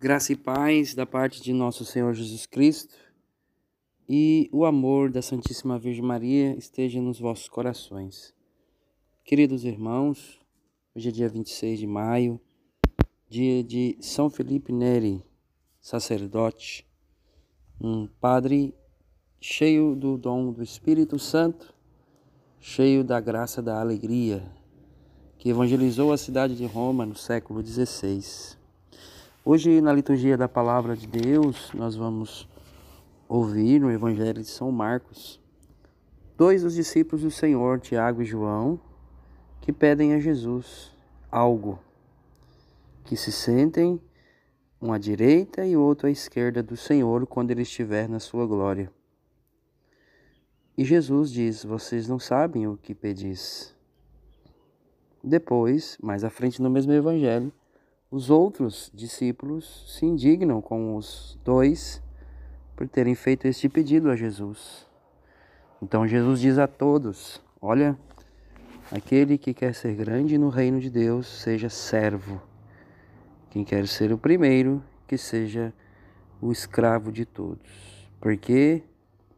Graça e paz da parte de nosso Senhor Jesus Cristo e o amor da Santíssima Virgem Maria esteja nos vossos corações. Queridos irmãos, hoje é dia 26 de maio, dia de São Felipe Neri, sacerdote, um padre cheio do dom do Espírito Santo, cheio da graça da alegria, que evangelizou a cidade de Roma no século XVI. Hoje, na liturgia da Palavra de Deus, nós vamos ouvir no Evangelho de São Marcos dois dos discípulos do Senhor, Tiago e João, que pedem a Jesus algo, que se sentem um à direita e outro à esquerda do Senhor quando ele estiver na sua glória. E Jesus diz: Vocês não sabem o que pedis. Depois, mais à frente no mesmo Evangelho, os outros discípulos se indignam com os dois por terem feito este pedido a Jesus. Então Jesus diz a todos: Olha, aquele que quer ser grande no reino de Deus, seja servo. Quem quer ser o primeiro, que seja o escravo de todos. Porque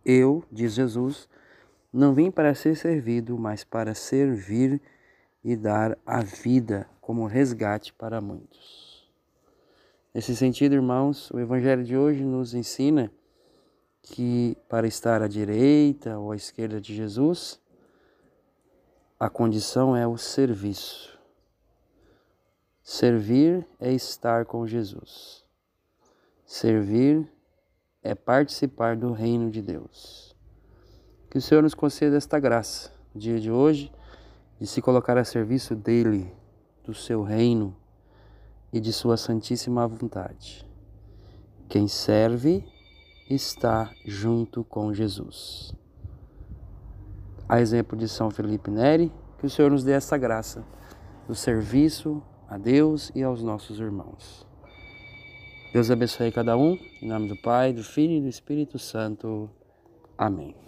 eu, diz Jesus, não vim para ser servido, mas para servir e dar a vida como resgate para muitos. Nesse sentido, irmãos, o Evangelho de hoje nos ensina que para estar à direita ou à esquerda de Jesus, a condição é o serviço. Servir é estar com Jesus. Servir é participar do reino de Deus. Que o Senhor nos conceda esta graça no dia de hoje de se colocar a serviço dele do seu reino e de sua santíssima vontade. Quem serve está junto com Jesus. A exemplo de São Felipe Neri, que o Senhor nos dê essa graça do serviço a Deus e aos nossos irmãos. Deus abençoe cada um, em nome do Pai, do Filho e do Espírito Santo. Amém.